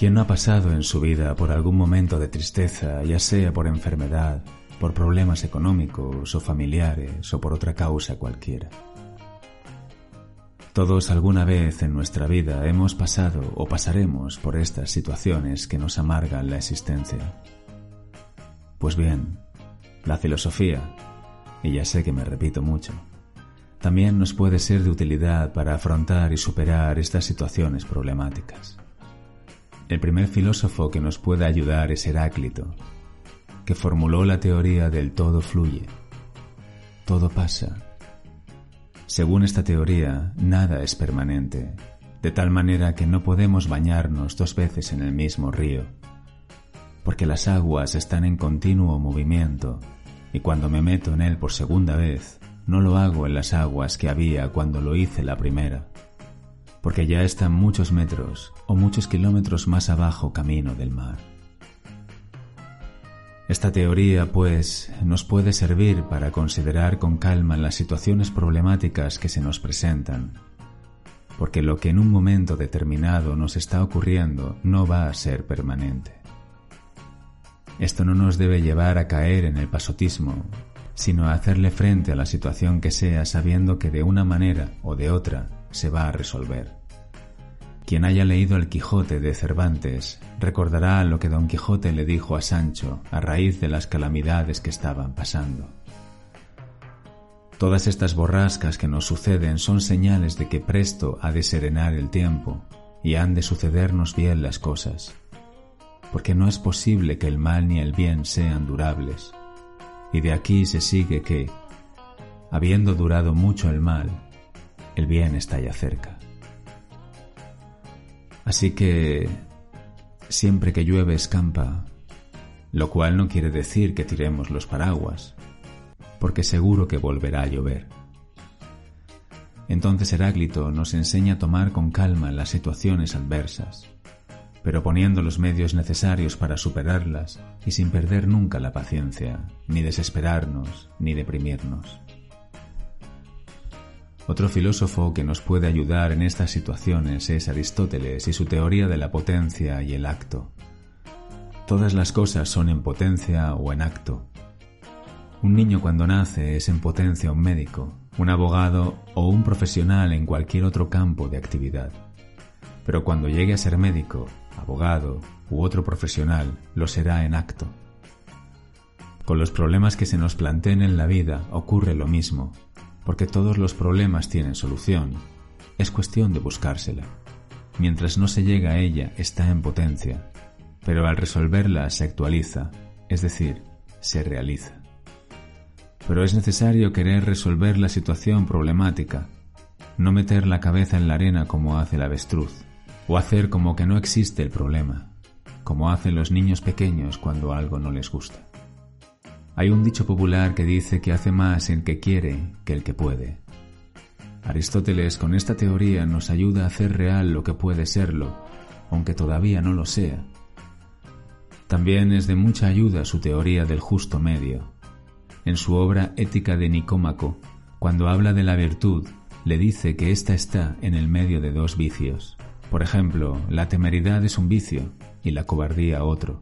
¿Quién no ha pasado en su vida por algún momento de tristeza, ya sea por enfermedad, por problemas económicos o familiares o por otra causa cualquiera? Todos alguna vez en nuestra vida hemos pasado o pasaremos por estas situaciones que nos amargan la existencia. Pues bien, la filosofía, y ya sé que me repito mucho, también nos puede ser de utilidad para afrontar y superar estas situaciones problemáticas. El primer filósofo que nos puede ayudar es Heráclito, que formuló la teoría del todo fluye, todo pasa. Según esta teoría, nada es permanente, de tal manera que no podemos bañarnos dos veces en el mismo río, porque las aguas están en continuo movimiento, y cuando me meto en él por segunda vez, no lo hago en las aguas que había cuando lo hice la primera porque ya están muchos metros o muchos kilómetros más abajo camino del mar. Esta teoría, pues, nos puede servir para considerar con calma las situaciones problemáticas que se nos presentan, porque lo que en un momento determinado nos está ocurriendo no va a ser permanente. Esto no nos debe llevar a caer en el pasotismo, sino a hacerle frente a la situación que sea sabiendo que de una manera o de otra se va a resolver. Quien haya leído El Quijote de Cervantes recordará lo que Don Quijote le dijo a Sancho a raíz de las calamidades que estaban pasando. Todas estas borrascas que nos suceden son señales de que presto ha de serenar el tiempo y han de sucedernos bien las cosas, porque no es posible que el mal ni el bien sean durables, y de aquí se sigue que, habiendo durado mucho el mal, el bien está ya cerca. Así que siempre que llueve escampa, lo cual no quiere decir que tiremos los paraguas, porque seguro que volverá a llover. Entonces Heráclito nos enseña a tomar con calma las situaciones adversas, pero poniendo los medios necesarios para superarlas y sin perder nunca la paciencia, ni desesperarnos, ni deprimirnos. Otro filósofo que nos puede ayudar en estas situaciones es Aristóteles y su teoría de la potencia y el acto. Todas las cosas son en potencia o en acto. Un niño cuando nace es en potencia un médico, un abogado o un profesional en cualquier otro campo de actividad. Pero cuando llegue a ser médico, abogado u otro profesional, lo será en acto. Con los problemas que se nos planteen en la vida ocurre lo mismo, porque todos los problemas tienen solución. Es cuestión de buscársela. Mientras no se llega a ella está en potencia, pero al resolverla se actualiza, es decir, se realiza. Pero es necesario querer resolver la situación problemática, no meter la cabeza en la arena como hace el avestruz, o hacer como que no existe el problema, como hacen los niños pequeños cuando algo no les gusta. Hay un dicho popular que dice que hace más el que quiere que el que puede. Aristóteles con esta teoría nos ayuda a hacer real lo que puede serlo, aunque todavía no lo sea. También es de mucha ayuda su teoría del justo medio. En su obra Ética de Nicómaco, cuando habla de la virtud, le dice que ésta está en el medio de dos vicios. Por ejemplo, la temeridad es un vicio y la cobardía otro.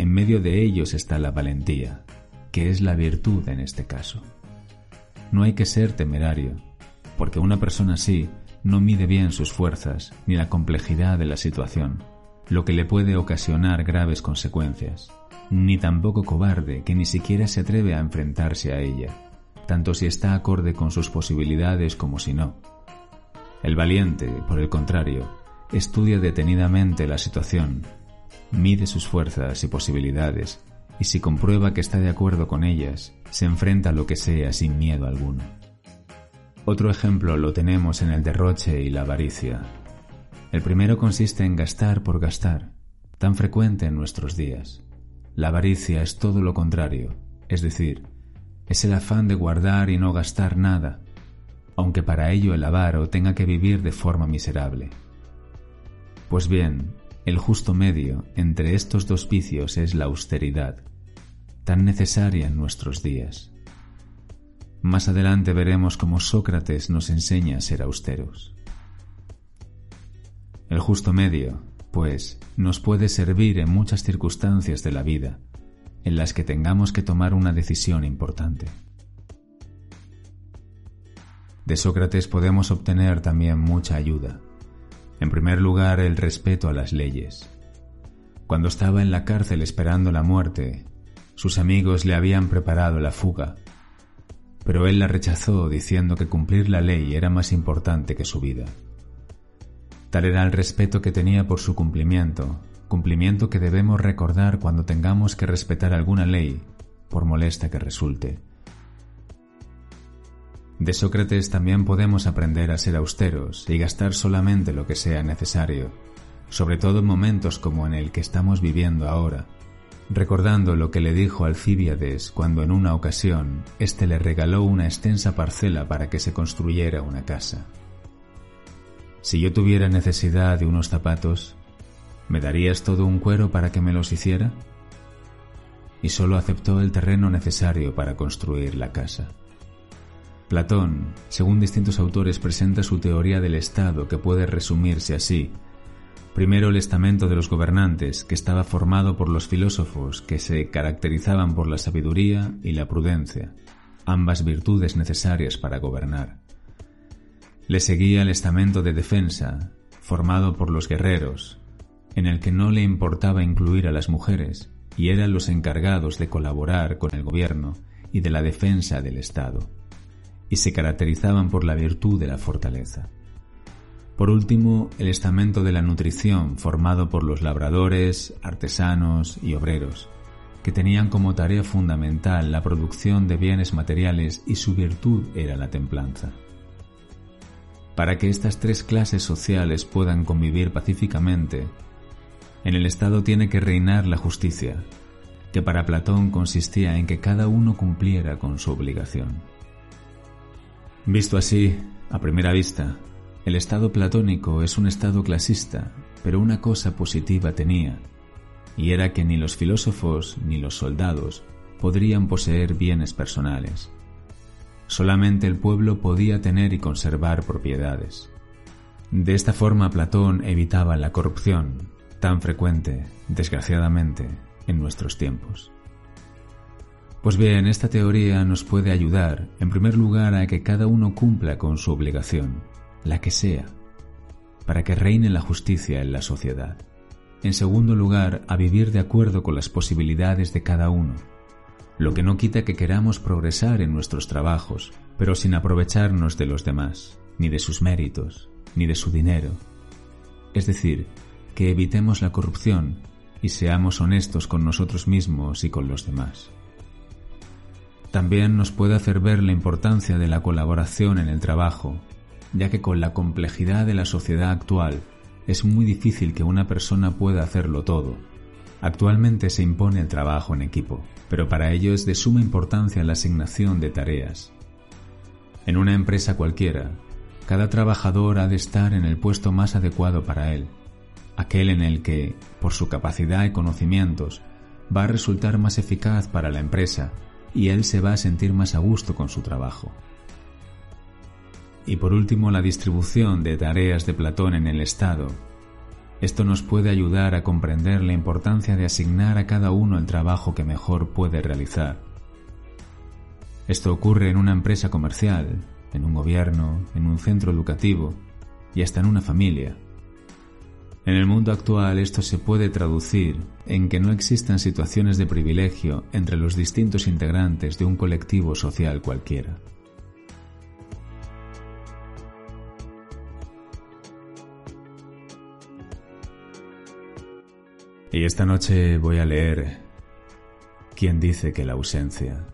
En medio de ellos está la valentía, que es la virtud en este caso. No hay que ser temerario, porque una persona así no mide bien sus fuerzas ni la complejidad de la situación, lo que le puede ocasionar graves consecuencias, ni tampoco cobarde que ni siquiera se atreve a enfrentarse a ella, tanto si está acorde con sus posibilidades como si no. El valiente, por el contrario, estudia detenidamente la situación, mide sus fuerzas y posibilidades, y si comprueba que está de acuerdo con ellas, se enfrenta a lo que sea sin miedo alguno. Otro ejemplo lo tenemos en el derroche y la avaricia. El primero consiste en gastar por gastar, tan frecuente en nuestros días. La avaricia es todo lo contrario, es decir, es el afán de guardar y no gastar nada, aunque para ello el avaro tenga que vivir de forma miserable. Pues bien, el justo medio entre estos dos vicios es la austeridad, tan necesaria en nuestros días. Más adelante veremos cómo Sócrates nos enseña a ser austeros. El justo medio, pues, nos puede servir en muchas circunstancias de la vida, en las que tengamos que tomar una decisión importante. De Sócrates podemos obtener también mucha ayuda. En primer lugar, el respeto a las leyes. Cuando estaba en la cárcel esperando la muerte, sus amigos le habían preparado la fuga pero él la rechazó diciendo que cumplir la ley era más importante que su vida. Tal era el respeto que tenía por su cumplimiento, cumplimiento que debemos recordar cuando tengamos que respetar alguna ley, por molesta que resulte. De Sócrates también podemos aprender a ser austeros y gastar solamente lo que sea necesario, sobre todo en momentos como en el que estamos viviendo ahora, recordando lo que le dijo Alcíbiades cuando en una ocasión éste le regaló una extensa parcela para que se construyera una casa. Si yo tuviera necesidad de unos zapatos, ¿me darías todo un cuero para que me los hiciera? Y solo aceptó el terreno necesario para construir la casa. Platón, según distintos autores, presenta su teoría del Estado que puede resumirse así Primero el estamento de los gobernantes, que estaba formado por los filósofos que se caracterizaban por la sabiduría y la prudencia, ambas virtudes necesarias para gobernar. Le seguía el estamento de defensa, formado por los guerreros, en el que no le importaba incluir a las mujeres, y eran los encargados de colaborar con el gobierno y de la defensa del Estado, y se caracterizaban por la virtud de la fortaleza. Por último, el estamento de la nutrición formado por los labradores, artesanos y obreros, que tenían como tarea fundamental la producción de bienes materiales y su virtud era la templanza. Para que estas tres clases sociales puedan convivir pacíficamente, en el Estado tiene que reinar la justicia, que para Platón consistía en que cada uno cumpliera con su obligación. Visto así, a primera vista, el estado platónico es un estado clasista, pero una cosa positiva tenía, y era que ni los filósofos ni los soldados podrían poseer bienes personales. Solamente el pueblo podía tener y conservar propiedades. De esta forma Platón evitaba la corrupción, tan frecuente, desgraciadamente, en nuestros tiempos. Pues bien, esta teoría nos puede ayudar, en primer lugar, a que cada uno cumpla con su obligación, la que sea, para que reine la justicia en la sociedad. En segundo lugar, a vivir de acuerdo con las posibilidades de cada uno, lo que no quita que queramos progresar en nuestros trabajos, pero sin aprovecharnos de los demás, ni de sus méritos, ni de su dinero. Es decir, que evitemos la corrupción y seamos honestos con nosotros mismos y con los demás. También nos puede hacer ver la importancia de la colaboración en el trabajo ya que con la complejidad de la sociedad actual es muy difícil que una persona pueda hacerlo todo. Actualmente se impone el trabajo en equipo, pero para ello es de suma importancia la asignación de tareas. En una empresa cualquiera, cada trabajador ha de estar en el puesto más adecuado para él, aquel en el que, por su capacidad y conocimientos, va a resultar más eficaz para la empresa y él se va a sentir más a gusto con su trabajo. Y por último, la distribución de tareas de Platón en el Estado. Esto nos puede ayudar a comprender la importancia de asignar a cada uno el trabajo que mejor puede realizar. Esto ocurre en una empresa comercial, en un gobierno, en un centro educativo, y hasta en una familia. En el mundo actual esto se puede traducir en que no existan situaciones de privilegio entre los distintos integrantes de un colectivo social cualquiera. Y esta noche voy a leer ¿Quién dice que la ausencia?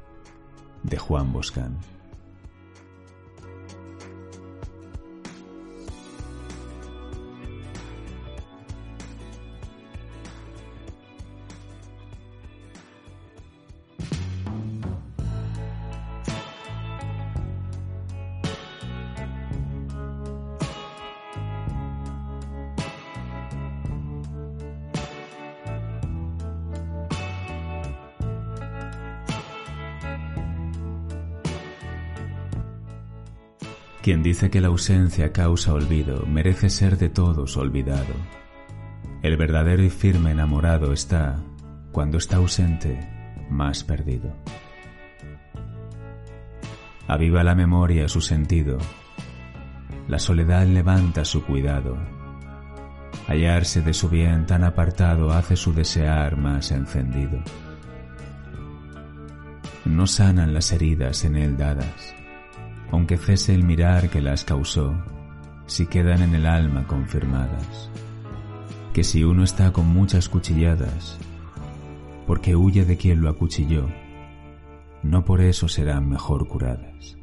de Juan Boscán. Quien dice que la ausencia causa olvido merece ser de todos olvidado. El verdadero y firme enamorado está, cuando está ausente, más perdido. Aviva la memoria su sentido, la soledad levanta su cuidado. Hallarse de su bien tan apartado hace su desear más encendido. No sanan las heridas en él dadas, aunque cese el mirar que las causó, si quedan en el alma confirmadas. Que si uno está con muchas cuchilladas, porque huye de quien lo acuchilló, no por eso serán mejor curadas.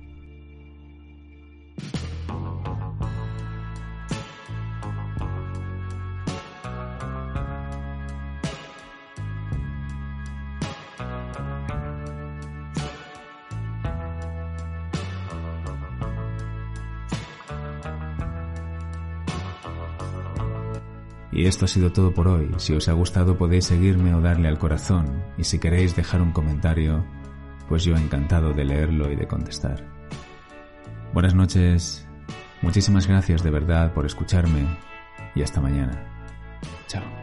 Y esto ha sido todo por hoy. Si os ha gustado podéis seguirme o darle al corazón. Y si queréis dejar un comentario, pues yo encantado de leerlo y de contestar. Buenas noches. Muchísimas gracias de verdad por escucharme y hasta mañana. Chao.